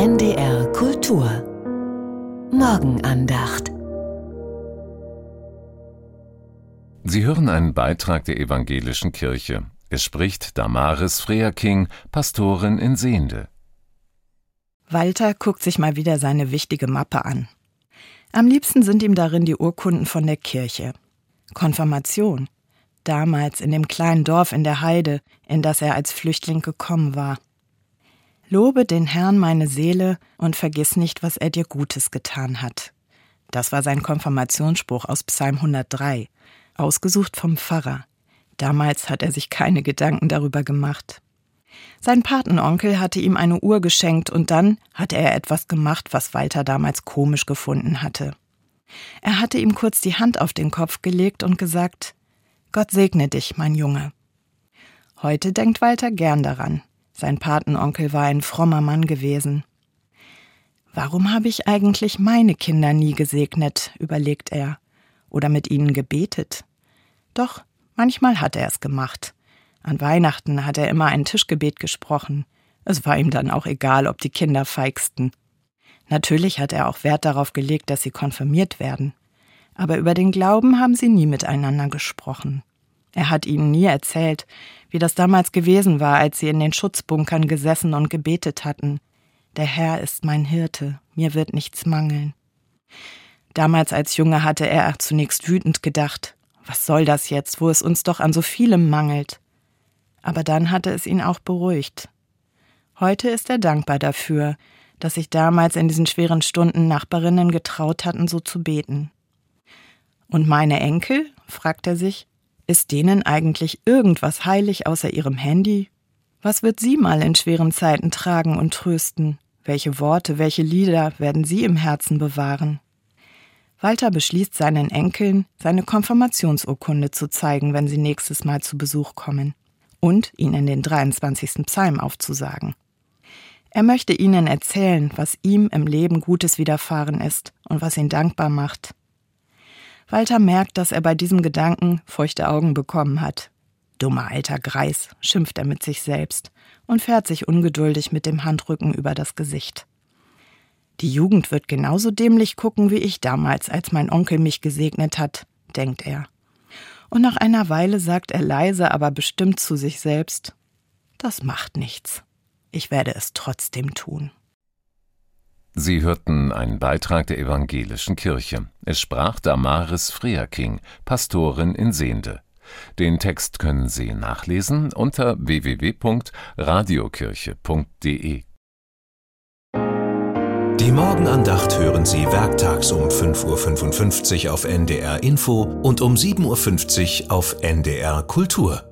NDR Kultur Morgenandacht Sie hören einen Beitrag der evangelischen Kirche. Es spricht Damaris Freaking, Pastorin in Sehende. Walter guckt sich mal wieder seine wichtige Mappe an. Am liebsten sind ihm darin die Urkunden von der Kirche. Konfirmation. Damals in dem kleinen Dorf in der Heide, in das er als Flüchtling gekommen war. Lobe den Herrn meine Seele und vergiss nicht, was er dir Gutes getan hat. Das war sein Konfirmationsspruch aus Psalm 103, ausgesucht vom Pfarrer. Damals hat er sich keine Gedanken darüber gemacht. Sein Patenonkel hatte ihm eine Uhr geschenkt und dann hatte er etwas gemacht, was Walter damals komisch gefunden hatte. Er hatte ihm kurz die Hand auf den Kopf gelegt und gesagt, Gott segne dich, mein Junge. Heute denkt Walter gern daran. Sein Patenonkel war ein frommer Mann gewesen. Warum habe ich eigentlich meine Kinder nie gesegnet, überlegt er, oder mit ihnen gebetet? Doch, manchmal hat er es gemacht. An Weihnachten hat er immer ein Tischgebet gesprochen. Es war ihm dann auch egal, ob die Kinder feigsten. Natürlich hat er auch Wert darauf gelegt, dass sie konfirmiert werden. Aber über den Glauben haben sie nie miteinander gesprochen. Er hat ihnen nie erzählt, wie das damals gewesen war, als sie in den Schutzbunkern gesessen und gebetet hatten. Der Herr ist mein Hirte, mir wird nichts mangeln. Damals als Junge hatte er zunächst wütend gedacht, was soll das jetzt, wo es uns doch an so vielem mangelt. Aber dann hatte es ihn auch beruhigt. Heute ist er dankbar dafür, dass sich damals in diesen schweren Stunden Nachbarinnen getraut hatten, so zu beten. Und meine Enkel? fragt er sich, ist denen eigentlich irgendwas heilig außer ihrem Handy? Was wird sie mal in schweren Zeiten tragen und trösten? Welche Worte, welche Lieder werden sie im Herzen bewahren? Walter beschließt seinen Enkeln, seine Konfirmationsurkunde zu zeigen, wenn sie nächstes Mal zu Besuch kommen, und ihnen den 23. Psalm aufzusagen. Er möchte ihnen erzählen, was ihm im Leben Gutes widerfahren ist und was ihn dankbar macht, Walter merkt, dass er bei diesem Gedanken feuchte Augen bekommen hat. Dummer alter Greis, schimpft er mit sich selbst und fährt sich ungeduldig mit dem Handrücken über das Gesicht. Die Jugend wird genauso dämlich gucken wie ich damals, als mein Onkel mich gesegnet hat, denkt er. Und nach einer Weile sagt er leise, aber bestimmt zu sich selbst Das macht nichts. Ich werde es trotzdem tun. Sie hörten einen Beitrag der evangelischen Kirche. Es sprach Damaris Freaking, Pastorin in Sehende. Den Text können Sie nachlesen unter www.radiokirche.de. Die Morgenandacht hören Sie werktags um 5.55 Uhr auf NDR Info und um 7.50 Uhr auf NDR Kultur.